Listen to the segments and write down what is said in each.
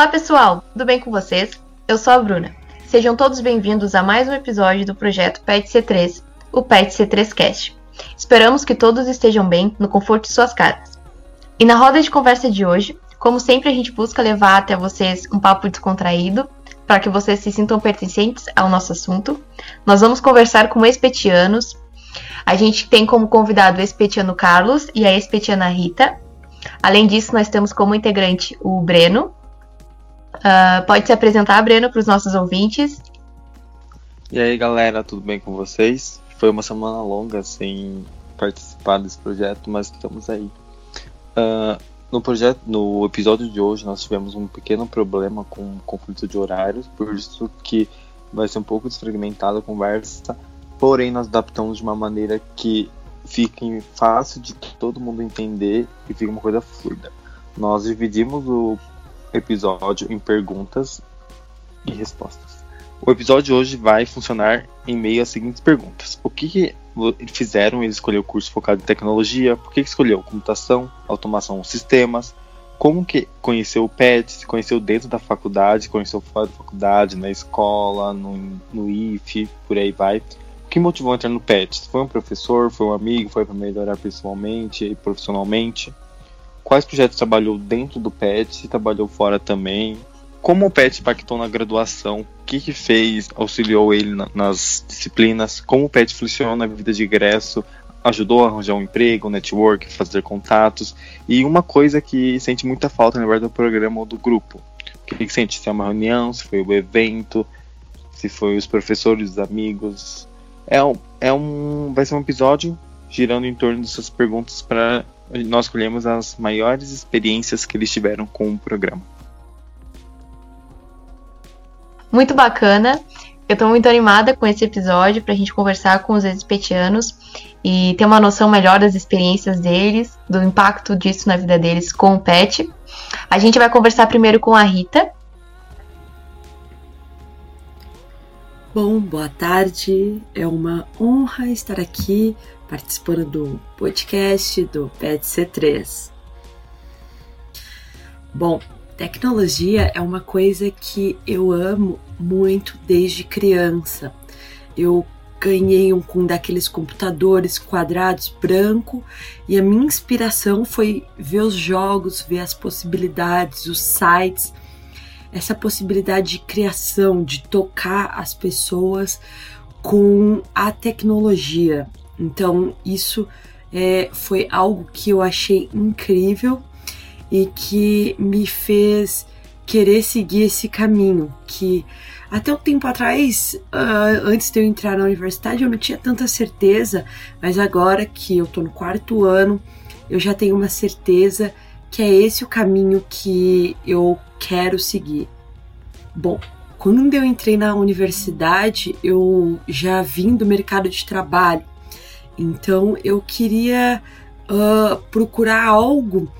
Olá pessoal, tudo bem com vocês? Eu sou a Bruna. Sejam todos bem-vindos a mais um episódio do projeto PET C3, o PET C3 Cast. Esperamos que todos estejam bem no conforto de suas casas. E na roda de conversa de hoje, como sempre a gente busca levar até vocês um papo descontraído, para que vocês se sintam pertencentes ao nosso assunto. Nós vamos conversar com expetianos. A gente tem como convidado o expetiano Carlos e a expetiana Rita. Além disso, nós temos como integrante o Breno. Uh, pode se apresentar, Breno, para os nossos ouvintes. E aí, galera, tudo bem com vocês? Foi uma semana longa sem participar desse projeto, mas estamos aí. Uh, no projeto, no episódio de hoje, nós tivemos um pequeno problema com o conflito de horários, por isso que vai ser um pouco desfragmentada a conversa, porém nós adaptamos de uma maneira que fique fácil de todo mundo entender e fique uma coisa fluida. Nós dividimos o episódio em perguntas e respostas. O episódio de hoje vai funcionar em meio às seguintes perguntas: O que, que fizeram ele escolher o curso focado em tecnologia? Por que, que escolheu computação, automação, sistemas? Como que conheceu o PET? Se conheceu dentro da faculdade, conheceu fora da faculdade, na escola, no, no IF, por aí vai. Que motivou a entrar no PET? Foi um professor, foi um amigo, foi para melhorar pessoalmente e profissionalmente? Quais projetos trabalhou dentro do PET? Se trabalhou fora também? Como o PET impactou na graduação? O que, que fez, auxiliou ele na, nas disciplinas? Como o PET funciona na vida de ingresso? Ajudou a arranjar um emprego, um network, fazer contatos? E uma coisa que sente muita falta na verdade do programa ou do grupo. O que, que sente? Se é uma reunião, se foi o evento, se foi os professores, os amigos. É um, é um, vai ser um episódio girando em torno dessas perguntas para nós escolhermos as maiores experiências que eles tiveram com o programa. Muito bacana. Eu estou muito animada com esse episódio para a gente conversar com os ex-petianos e ter uma noção melhor das experiências deles, do impacto disso na vida deles com o pet. A gente vai conversar primeiro com a Rita. Bom, boa tarde. É uma honra estar aqui participando do podcast do Pet C3. Bom, Tecnologia é uma coisa que eu amo muito desde criança. Eu ganhei um, um daqueles computadores quadrados branco e a minha inspiração foi ver os jogos, ver as possibilidades, os sites, essa possibilidade de criação, de tocar as pessoas com a tecnologia. Então, isso é, foi algo que eu achei incrível e que me fez querer seguir esse caminho que até um tempo atrás, uh, antes de eu entrar na universidade, eu não tinha tanta certeza, mas agora que eu tô no quarto ano, eu já tenho uma certeza que é esse o caminho que eu quero seguir. Bom, quando eu entrei na universidade, eu já vim do mercado de trabalho, então eu queria uh, procurar algo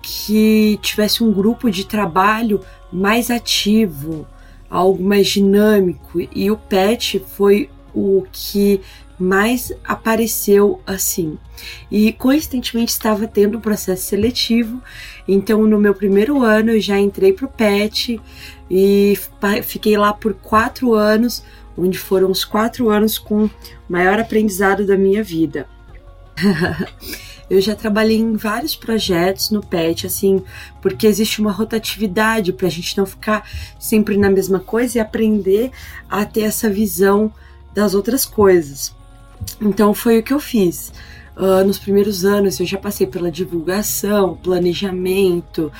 que tivesse um grupo de trabalho mais ativo, algo mais dinâmico, e o PET foi o que mais apareceu assim. E coincidentemente estava tendo um processo seletivo, então no meu primeiro ano eu já entrei para o PET e fiquei lá por quatro anos, onde foram os quatro anos com o maior aprendizado da minha vida. Eu já trabalhei em vários projetos no PET, assim, porque existe uma rotatividade para a gente não ficar sempre na mesma coisa e aprender a ter essa visão das outras coisas. Então foi o que eu fiz. Uh, nos primeiros anos eu já passei pela divulgação, planejamento,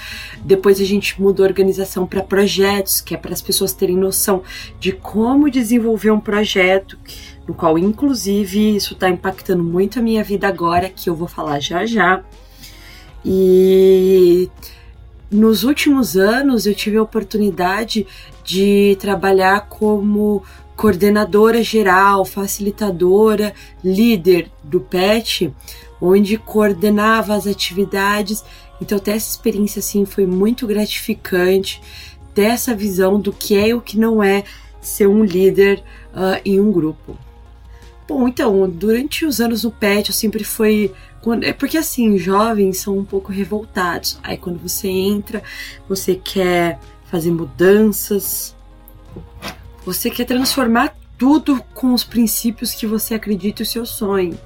depois a gente mudou a organização para projetos, que é para as pessoas terem noção de como desenvolver um projeto no qual, inclusive, isso está impactando muito a minha vida agora, que eu vou falar já já. E nos últimos anos eu tive a oportunidade de trabalhar como coordenadora geral, facilitadora, líder do PET, onde coordenava as atividades. Então, ter essa experiência assim foi muito gratificante, ter essa visão do que é e o que não é ser um líder uh, em um grupo. Bom, então, durante os anos no PET eu sempre fui. É porque assim, jovens são um pouco revoltados. Aí quando você entra, você quer fazer mudanças. Você quer transformar tudo com os princípios que você acredita e o seu sonho.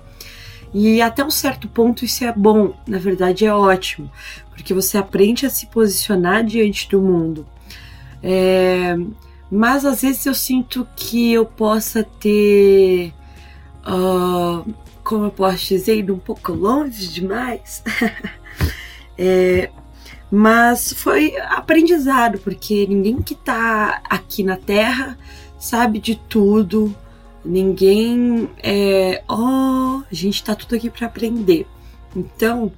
E até um certo ponto isso é bom, na verdade é ótimo, porque você aprende a se posicionar diante do mundo. É, mas às vezes eu sinto que eu possa ter, uh, como eu posso dizer, ido um pouco longe demais. é, mas foi aprendizado, porque ninguém que está aqui na Terra sabe de tudo, ninguém é, ó, oh, a gente tá tudo aqui para aprender. Então,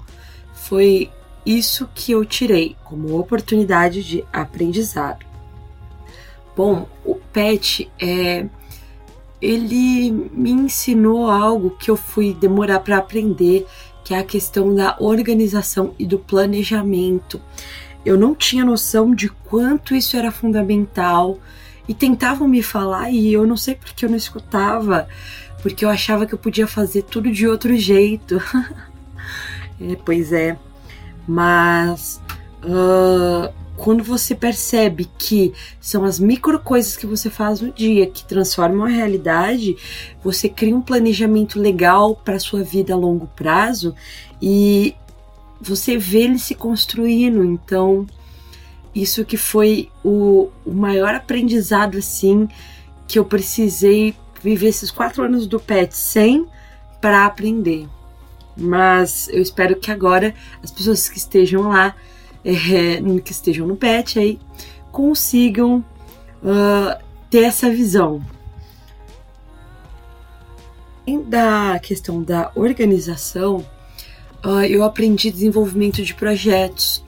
foi isso que eu tirei como oportunidade de aprendizado. Bom, o PET é ele me ensinou algo que eu fui demorar para aprender, que é a questão da organização e do planejamento. Eu não tinha noção de quanto isso era fundamental e tentavam me falar e eu não sei porque eu não escutava, porque eu achava que eu podia fazer tudo de outro jeito. é, pois é, mas uh, quando você percebe que são as micro coisas que você faz no dia que transformam a realidade, você cria um planejamento legal para sua vida a longo prazo e você vê ele se construindo. Então, isso que foi o, o maior aprendizado assim que eu precisei viver esses quatro anos do PET sem para aprender. Mas eu espero que agora as pessoas que estejam lá, é, que estejam no PET aí, consigam uh, ter essa visão. Da questão da organização, uh, eu aprendi desenvolvimento de projetos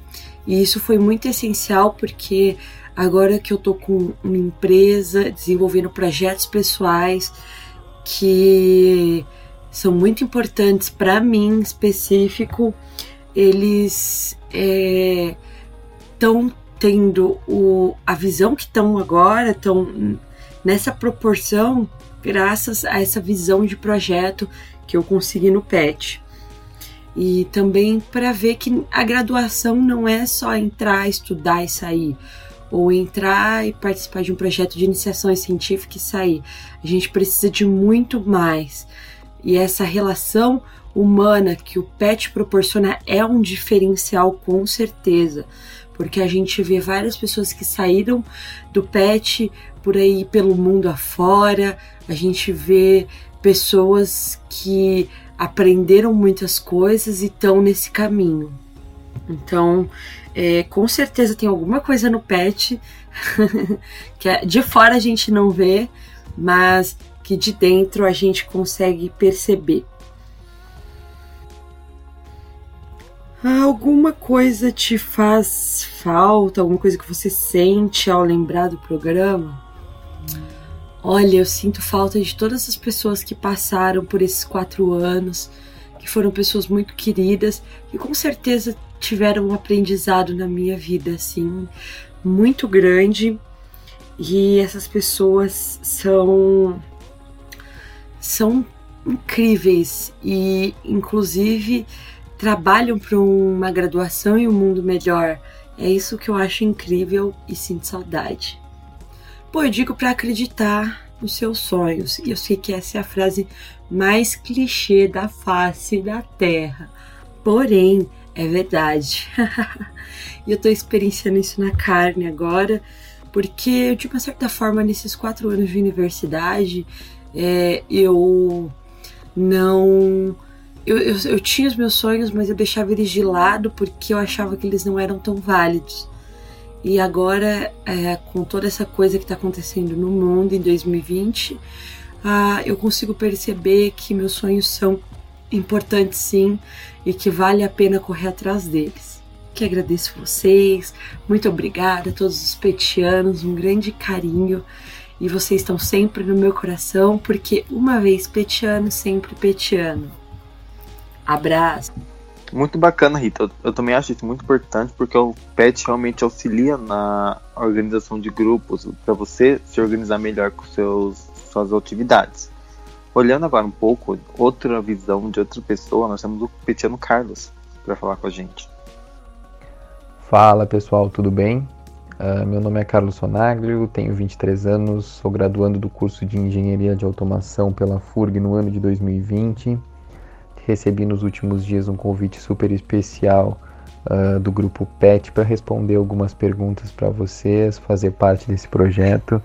e isso foi muito essencial porque agora que eu tô com uma empresa desenvolvendo projetos pessoais que são muito importantes para mim específico, eles estão é, tendo o, a visão que estão agora, estão nessa proporção graças a essa visão de projeto que eu consegui no PET e também para ver que a graduação não é só entrar, estudar e sair, ou entrar e participar de um projeto de iniciação científica e sair. A gente precisa de muito mais. E essa relação humana que o PET proporciona é um diferencial com certeza, porque a gente vê várias pessoas que saíram do PET por aí pelo mundo afora, a gente vê pessoas que aprenderam muitas coisas e estão nesse caminho. Então, é, com certeza tem alguma coisa no pet que é, de fora a gente não vê, mas que de dentro a gente consegue perceber. Alguma coisa te faz falta? Alguma coisa que você sente ao lembrar do programa? Olha, eu sinto falta de todas as pessoas que passaram por esses quatro anos, que foram pessoas muito queridas e com certeza tiveram um aprendizado na minha vida, assim, muito grande. E essas pessoas são são incríveis e inclusive trabalham para uma graduação e um mundo melhor. É isso que eu acho incrível e sinto saudade. Pô, eu digo para acreditar nos seus sonhos. E eu sei que essa é a frase mais clichê da face da Terra. Porém, é verdade. e eu tô experienciando isso na carne agora, porque de uma certa forma, nesses quatro anos de universidade, é, eu não. Eu, eu, eu tinha os meus sonhos, mas eu deixava eles de lado porque eu achava que eles não eram tão válidos. E agora, é, com toda essa coisa que está acontecendo no mundo em 2020, ah, eu consigo perceber que meus sonhos são importantes sim e que vale a pena correr atrás deles. Que agradeço vocês, muito obrigada a todos os petianos, um grande carinho e vocês estão sempre no meu coração porque uma vez petiano, sempre petiano. Abraço! Muito bacana, Rita. Eu, eu, também acho isso muito importante porque o PET realmente auxilia na organização de grupos para você se organizar melhor com seus, suas atividades. Olhando agora um pouco, outra visão de outra pessoa, nós temos o Petiano Carlos para falar com a gente. Fala pessoal, tudo bem? Uh, meu nome é Carlos Sonaglio, tenho 23 anos, sou graduando do curso de Engenharia de Automação pela FURG no ano de 2020. Recebi nos últimos dias um convite super especial uh, do grupo PET para responder algumas perguntas para vocês, fazer parte desse projeto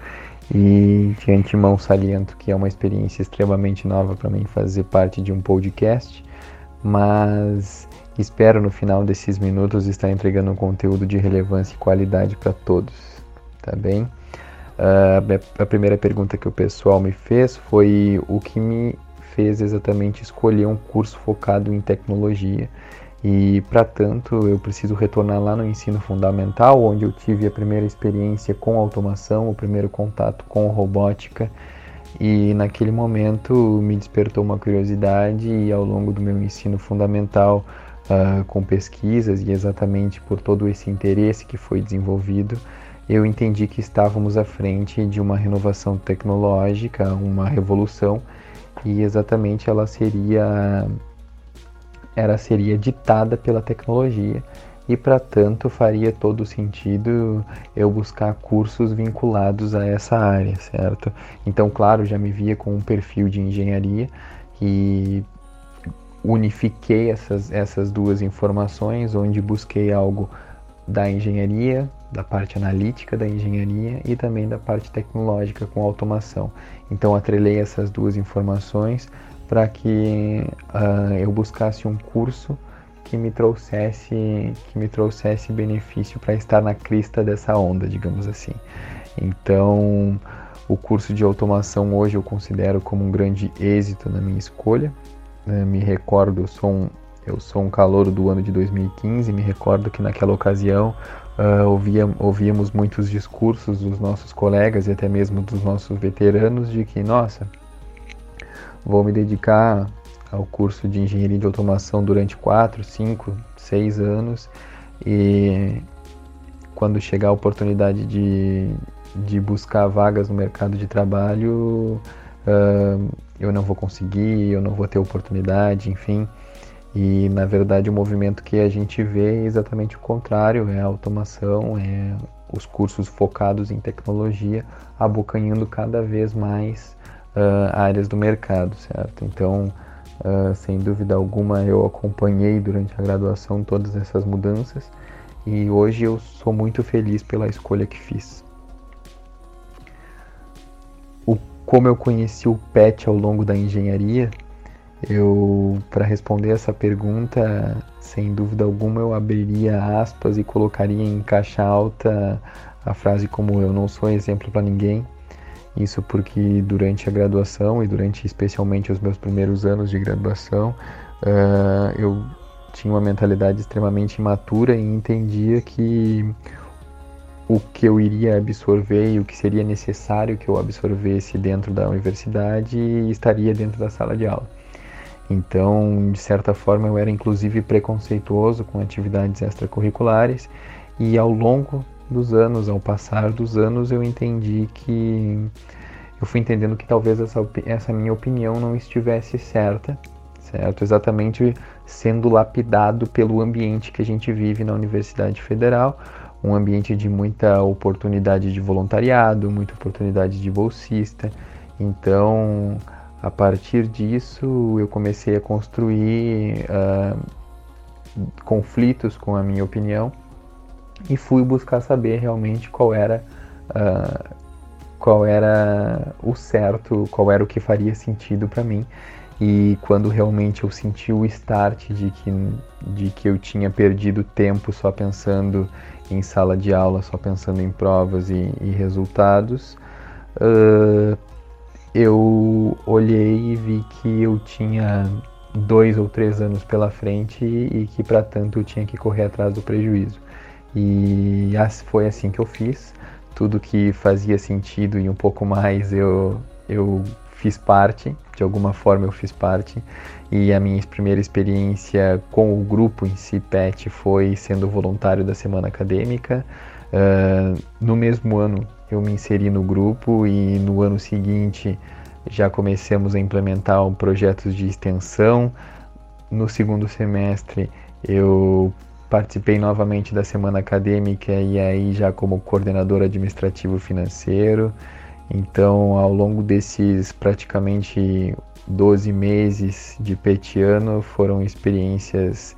e de antemão saliento que é uma experiência extremamente nova para mim fazer parte de um podcast, mas Espero no final desses minutos estar entregando um conteúdo de relevância e qualidade para todos, tá bem? Uh, a primeira pergunta que o pessoal me fez foi o que me fez exatamente escolher um curso focado em tecnologia. E para tanto, eu preciso retornar lá no ensino fundamental, onde eu tive a primeira experiência com automação, o primeiro contato com robótica. E naquele momento me despertou uma curiosidade e ao longo do meu ensino fundamental uh, com pesquisas e exatamente por todo esse interesse que foi desenvolvido, eu entendi que estávamos à frente de uma renovação tecnológica, uma revolução, e exatamente ela seria ela seria ditada pela tecnologia e para tanto faria todo sentido eu buscar cursos vinculados a essa área, certo? Então, claro, já me via com um perfil de engenharia e unifiquei essas, essas duas informações, onde busquei algo da engenharia, da parte analítica da engenharia e também da parte tecnológica com automação. Então atrelei essas duas informações para que uh, eu buscasse um curso que me trouxesse que me trouxesse benefício para estar na crista dessa onda, digamos assim. Então, o curso de automação hoje eu considero como um grande êxito na minha escolha, né, me recordo, eu sou, um, eu sou um calouro do ano de 2015, me recordo que naquela ocasião uh, ouvia, ouvíamos muitos discursos dos nossos colegas e até mesmo dos nossos veteranos de que, nossa, vou me dedicar ao curso de engenharia de automação durante 4, 5, 6 anos e quando chegar a oportunidade de, de buscar vagas no mercado de trabalho, uh, eu não vou conseguir, eu não vou ter oportunidade, enfim. E na verdade o movimento que a gente vê é exatamente o contrário, é a automação, é os cursos focados em tecnologia abocanhando cada vez mais uh, áreas do mercado, certo? Então, uh, sem dúvida alguma, eu acompanhei durante a graduação todas essas mudanças e hoje eu sou muito feliz pela escolha que fiz. como eu conheci o PET ao longo da engenharia, eu, para responder essa pergunta, sem dúvida alguma, eu abriria aspas e colocaria em caixa alta a frase como eu não sou exemplo para ninguém. Isso porque durante a graduação e durante especialmente os meus primeiros anos de graduação, uh, eu tinha uma mentalidade extremamente imatura e entendia que o que eu iria absorver e o que seria necessário que eu absorvesse dentro da universidade estaria dentro da sala de aula. Então, de certa forma, eu era inclusive preconceituoso com atividades extracurriculares e ao longo dos anos, ao passar dos anos, eu entendi que eu fui entendendo que talvez essa, essa minha opinião não estivesse certa, certo? Exatamente sendo lapidado pelo ambiente que a gente vive na Universidade Federal, um ambiente de muita oportunidade de voluntariado, muita oportunidade de bolsista. Então, a partir disso, eu comecei a construir uh, conflitos com a minha opinião e fui buscar saber realmente qual era uh, qual era o certo, qual era o que faria sentido para mim. E quando realmente eu senti o start de que, de que eu tinha perdido tempo só pensando em sala de aula só pensando em provas e, e resultados, uh, eu olhei e vi que eu tinha dois ou três anos pela frente e, que para tanto eu tinha que correr atrás do prejuízo. E foi assim que eu fiz. Tudo que fazia sentido e um pouco mais eu, eu fiz parte, de alguma forma eu fiz parte. E a minha primeira experiência com o grupo em si, PET, foi sendo voluntário da semana acadêmica. Uh, no mesmo ano eu me inseri no grupo e no ano seguinte já começamos a implementar projetos de extensão. No segundo semestre eu participei novamente da semana acadêmica e aí já como coordenador administrativo financeiro. Então, ao longo desses praticamente 12 meses de petiano, foram experiências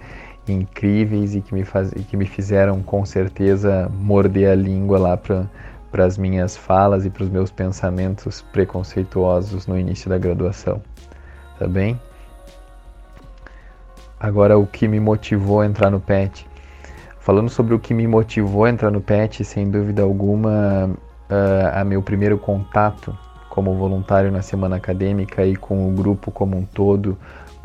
incríveis e que me, faz, que me fizeram com certeza morder a língua lá para as minhas falas e para os meus pensamentos preconceituosos no início da graduação. Tá bem? Agora, o que me motivou a entrar no PET. Falando sobre o que me motivou a entrar no PET, sem dúvida alguma, uh, a meu primeiro contato como voluntário na semana acadêmica e com o grupo como um todo,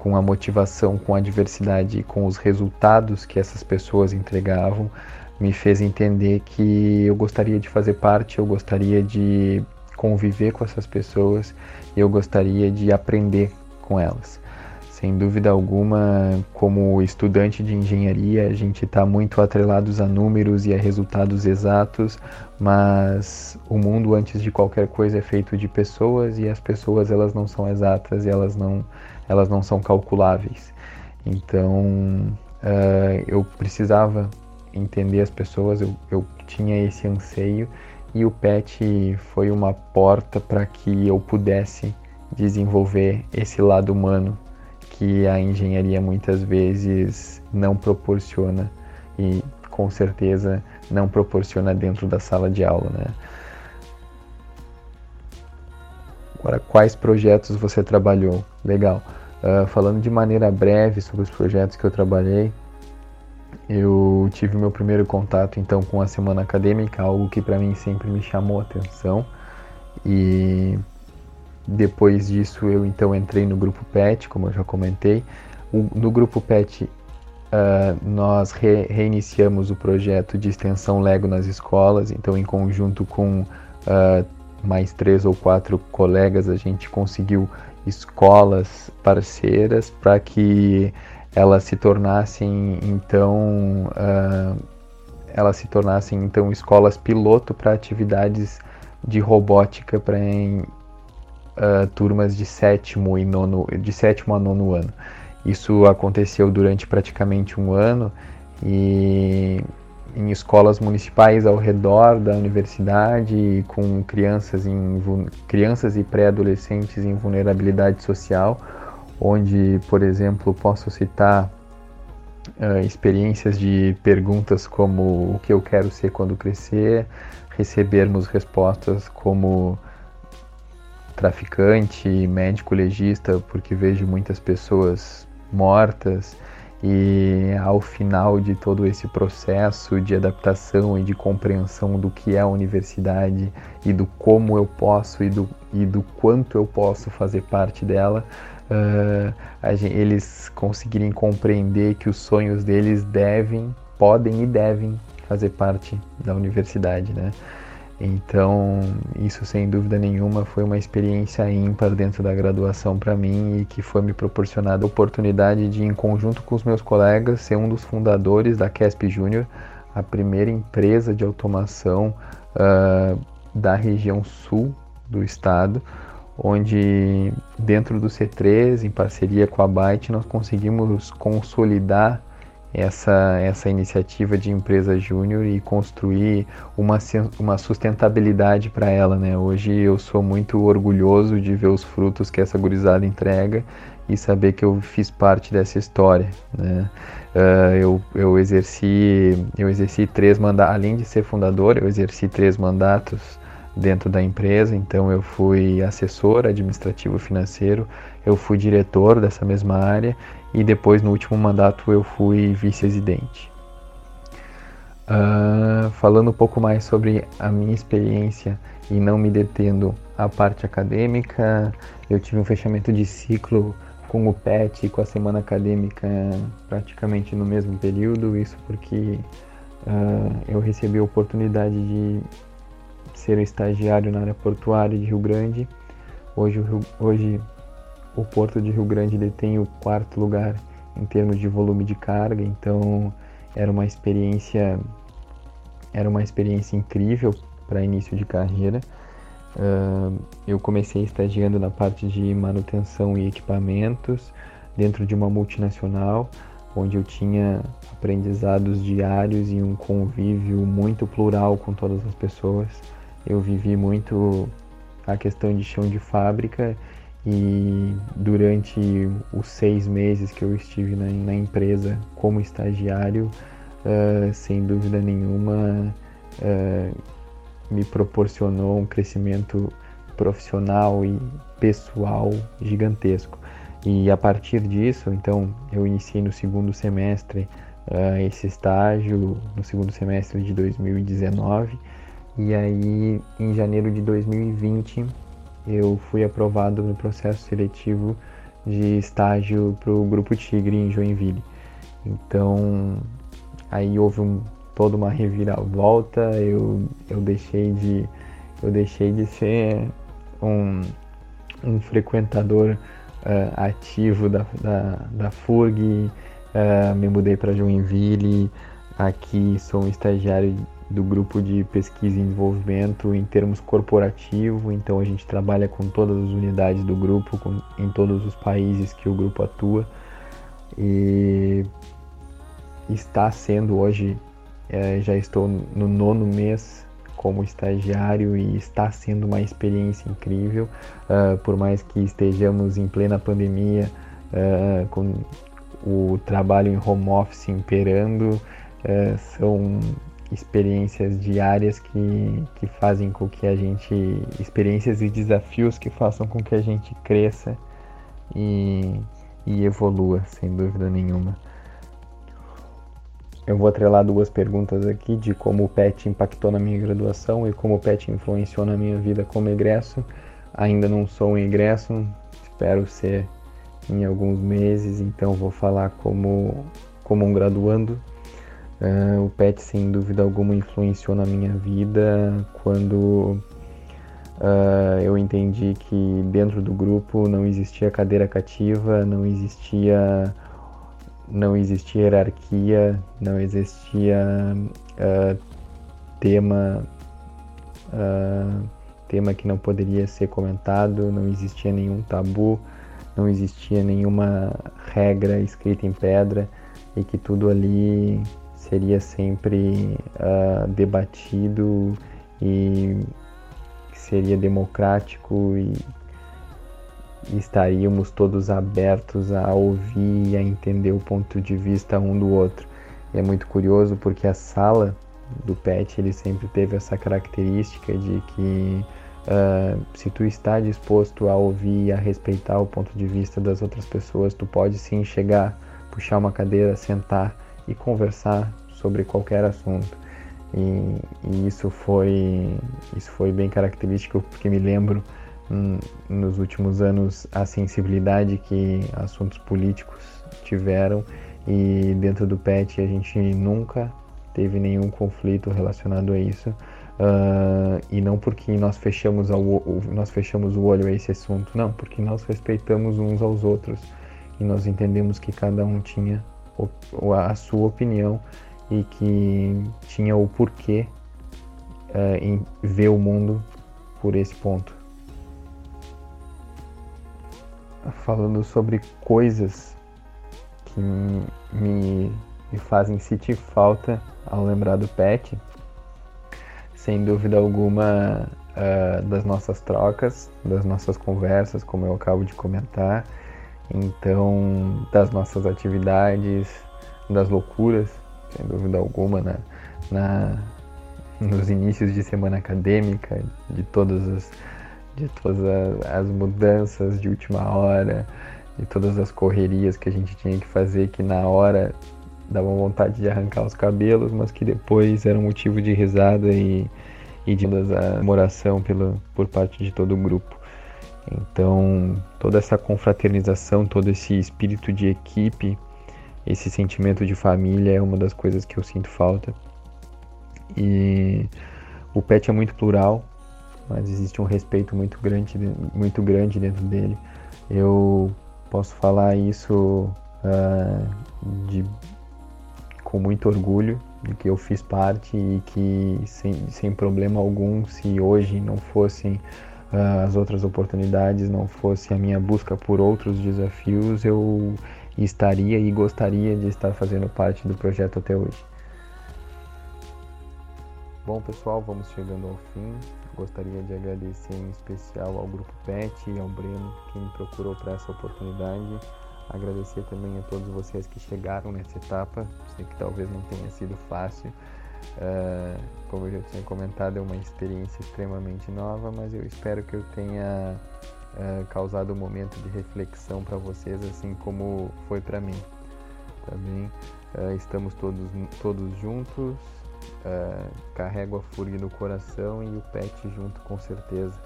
com a motivação, com a diversidade e com os resultados que essas pessoas entregavam, me fez entender que eu gostaria de fazer parte, eu gostaria de conviver com essas pessoas eu gostaria de aprender com elas. Sem dúvida alguma, como estudante de engenharia, a gente está muito atrelados a números e a resultados exatos, mas o mundo, antes de qualquer coisa, é feito de pessoas e as pessoas elas não são exatas e elas não, elas não são calculáveis. Então, uh, eu precisava entender as pessoas, eu, eu tinha esse anseio e o PET foi uma porta para que eu pudesse desenvolver esse lado humano que a engenharia muitas vezes não proporciona e com certeza não proporciona dentro da sala de aula, né? Agora, quais projetos você trabalhou? Legal. Uh, falando de maneira breve sobre os projetos que eu trabalhei, eu tive meu primeiro contato então com a semana acadêmica, algo que para mim sempre me chamou a atenção e depois disso, eu então entrei no grupo PET, como eu já comentei. O, no grupo PET, uh, nós re, reiniciamos o projeto de extensão Lego nas escolas. Então, em conjunto com uh, mais três ou quatro colegas, a gente conseguiu escolas parceiras para que elas se tornassem então uh, elas se tornassem então escolas piloto para atividades de robótica para uh, turmas de sétimo e nono, de sétimo a nono ano. Isso aconteceu durante praticamente um ano e em escolas municipais ao redor da universidade, com crianças, em, crianças e pré-adolescentes em vulnerabilidade social, onde, por exemplo, posso citar uh, experiências de perguntas como o que eu quero ser quando crescer, recebermos respostas como traficante, médico legista, porque vejo muitas pessoas mortas e ao final de todo esse processo de adaptação e de compreensão do que é a universidade e do como eu posso e do, e do quanto eu posso fazer parte dela, uh, gente, eles conseguirem compreender que os sonhos deles devem, podem e devem fazer parte da universidade, né? Então, isso sem dúvida nenhuma foi uma experiência ímpar dentro da graduação para mim e que foi me proporcionada a oportunidade de, em conjunto com os meus colegas, ser um dos fundadores da CASP Júnior, a primeira empresa de automação uh, da região sul do estado, onde dentro do C3, em parceria com a Byte, nós conseguimos consolidar essa, essa iniciativa de empresa júnior e construir uma, uma sustentabilidade para ela. Né? Hoje eu sou muito orgulhoso de ver os frutos que essa gurizada entrega e saber que eu fiz parte dessa história. Né? Uh, eu, eu, exerci, eu exerci três mandatos, além de ser fundador, eu exerci três mandatos dentro da empresa, então eu fui assessor administrativo financeiro, eu fui diretor dessa mesma área e depois no último mandato eu fui vice-presidente. Uh, falando um pouco mais sobre a minha experiência e não me detendo à parte acadêmica, eu tive um fechamento de ciclo com o PET e com a semana acadêmica praticamente no mesmo período, isso porque uh, eu recebi a oportunidade de ser estagiário na área portuária de Rio Grande. Hoje, hoje o Porto de Rio Grande detém o quarto lugar em termos de volume de carga, então era uma experiência era uma experiência incrível para início de carreira. Uh, eu comecei estagiando na parte de manutenção e equipamentos dentro de uma multinacional, onde eu tinha aprendizados diários e um convívio muito plural com todas as pessoas. Eu vivi muito a questão de chão de fábrica e durante os seis meses que eu estive na, na empresa como estagiário, uh, sem dúvida nenhuma, uh, me proporcionou um crescimento profissional e pessoal gigantesco. E a partir disso, então, eu iniciei no segundo semestre uh, esse estágio, no segundo semestre de 2019, e aí em janeiro de 2020 eu fui aprovado no processo seletivo de estágio para o Grupo Tigre em Joinville. Então, aí houve um, toda uma reviravolta, eu, eu deixei de eu deixei de ser um, um frequentador uh, ativo da, da, da FURG, uh, me mudei para Joinville, aqui sou um estagiário do grupo de pesquisa e desenvolvimento em termos corporativo, então a gente trabalha com todas as unidades do grupo, com, em todos os países que o grupo atua. E está sendo hoje, é, já estou no nono mês como estagiário e está sendo uma experiência incrível, uh, por mais que estejamos em plena pandemia, uh, com o trabalho em home office imperando, uh, são experiências diárias que, que fazem com que a gente. experiências e desafios que façam com que a gente cresça e, e evolua, sem dúvida nenhuma. Eu vou atrelar duas perguntas aqui de como o PET impactou na minha graduação e como o PET influenciou na minha vida como egresso. Ainda não sou um egresso, espero ser em alguns meses, então vou falar como, como um graduando Uh, o PET, sem dúvida alguma, influenciou na minha vida. Quando uh, eu entendi que dentro do grupo não existia cadeira cativa, não existia, não existia hierarquia, não existia uh, tema, tema que não poderia ser comentado, não existia nenhum tabu, não existia nenhuma regra escrita em pedra e que tudo ali seria sempre uh, debatido e seria democrático e, estaríamos todos abertos a ouvir e a entender o ponto de vista um do outro. E é muito curioso porque a sala do PET ele sempre teve essa característica de que uh, se tu está disposto a ouvir e a respeitar o ponto de vista das outras pessoas, tu pode sim chegar, puxar uma cadeira, sentar e conversar sobre qualquer assunto. E, e, isso foi isso foi bem característico porque me lembro hum, nos últimos anos a sensibilidade que assuntos políticos tiveram. E dentro do PET a gente nunca teve nenhum conflito relacionado a isso. Uh, e não porque nós fechamos ao, nós fechamos o olho a esse assunto não porque nós respeitamos uns aos outros. E nós entendemos que cada um tinha a sua opinião e que tinha o porquê uh, em ver o mundo por esse ponto. Falando sobre coisas que me, me fazem sentir falta ao lembrar do Pet, sem dúvida alguma uh, das nossas trocas, das nossas conversas, como eu acabo de comentar, então das nossas atividades, das loucuras sem dúvida alguma, na, na, nos inícios de semana acadêmica, de todas as, de todas as mudanças de última hora, de todas as correrias que a gente tinha que fazer, que na hora dava vontade de arrancar os cabelos, mas que depois era um motivo de risada e, e de comemoração pelo, por parte de todo o grupo. Então, toda essa confraternização, todo esse espírito de equipe esse sentimento de família é uma das coisas que eu sinto falta. E o pet é muito plural, mas existe um respeito muito grande, muito grande dentro dele. Eu posso falar isso uh, de, com muito orgulho de que eu fiz parte e que sem, sem problema algum, se hoje não fossem as outras oportunidades, não fosse a minha busca por outros desafios, eu estaria e gostaria de estar fazendo parte do projeto até hoje. Bom, pessoal, vamos chegando ao fim. Gostaria de agradecer em especial ao Grupo PET e ao Breno que me procurou para essa oportunidade. Agradecer também a todos vocês que chegaram nessa etapa. Sei que talvez não tenha sido fácil. Uh, como eu já tinha comentado, é uma experiência extremamente nova, mas eu espero que eu tenha uh, causado um momento de reflexão para vocês, assim como foi para mim. Tá estamos todos, todos juntos, carrego a FURG no coração e o PET junto com certeza.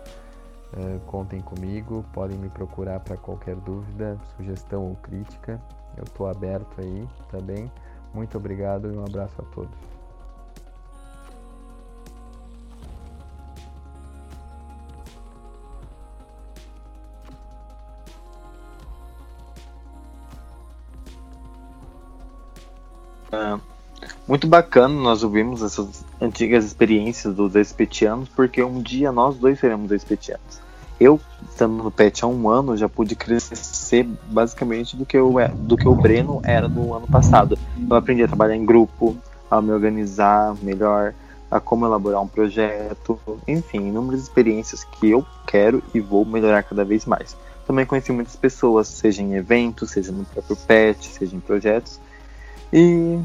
Contem comigo, podem me procurar para qualquer dúvida, sugestão ou crítica. Eu estou aberto aí também. Muito obrigado e um abraço a todos. Uh muito bacana nós ouvimos essas antigas experiências dos expetianos, porque um dia nós dois seremos expetianos. Eu, estando no PET há um ano, já pude crescer basicamente do que, eu, é, do que o Breno era no ano passado. Eu aprendi a trabalhar em grupo, a me organizar melhor, a como elaborar um projeto, enfim, inúmeras experiências que eu quero e vou melhorar cada vez mais. Também conheci muitas pessoas, seja em eventos, seja no próprio PET, seja em projetos. E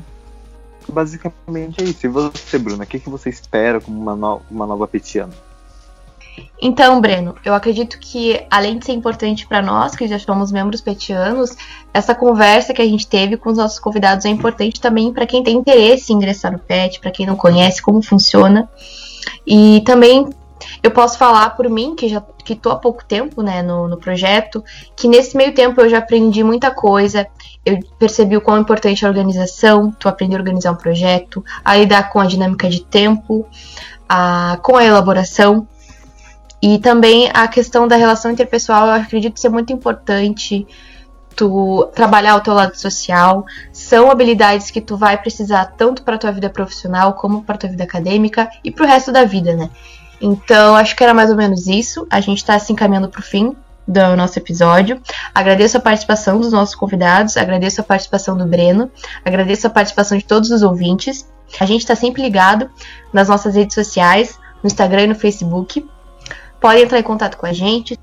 basicamente é isso. E você, Bruna, o que, que você espera como uma, no uma nova petiana? Então, Breno, eu acredito que além de ser importante para nós, que já somos membros petianos, essa conversa que a gente teve com os nossos convidados é importante também para quem tem interesse em ingressar no PET, para quem não conhece como funciona. E também eu posso falar por mim, que já que tô há pouco tempo né, no, no projeto, que nesse meio tempo eu já aprendi muita coisa, eu percebi o quão importante é a organização, tu aprender a organizar um projeto, a lidar com a dinâmica de tempo, a, com a elaboração. E também a questão da relação interpessoal, eu acredito ser muito importante tu trabalhar o teu lado social. São habilidades que tu vai precisar tanto para tua vida profissional como para tua vida acadêmica e para o resto da vida, né? Então, acho que era mais ou menos isso. A gente está se encaminhando para o fim do nosso episódio. Agradeço a participação dos nossos convidados, agradeço a participação do Breno, agradeço a participação de todos os ouvintes. A gente está sempre ligado nas nossas redes sociais, no Instagram e no Facebook. Podem entrar em contato com a gente.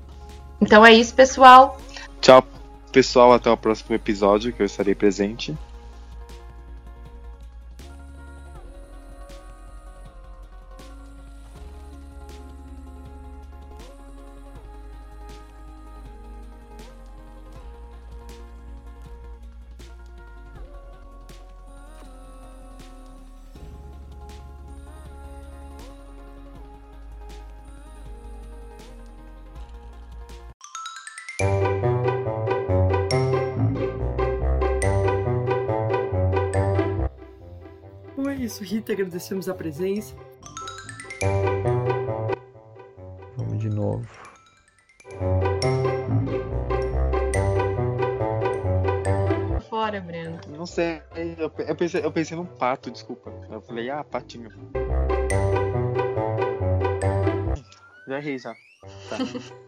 Então é isso, pessoal. Tchau, pessoal. Até o próximo episódio que eu estarei presente. Isso, Rita. Agradecemos a presença. Vamos de novo. Fora, Breno. Não sei, eu, eu, pensei, eu pensei num pato, desculpa. Eu falei, ah, patinho. Já errei já. Tá.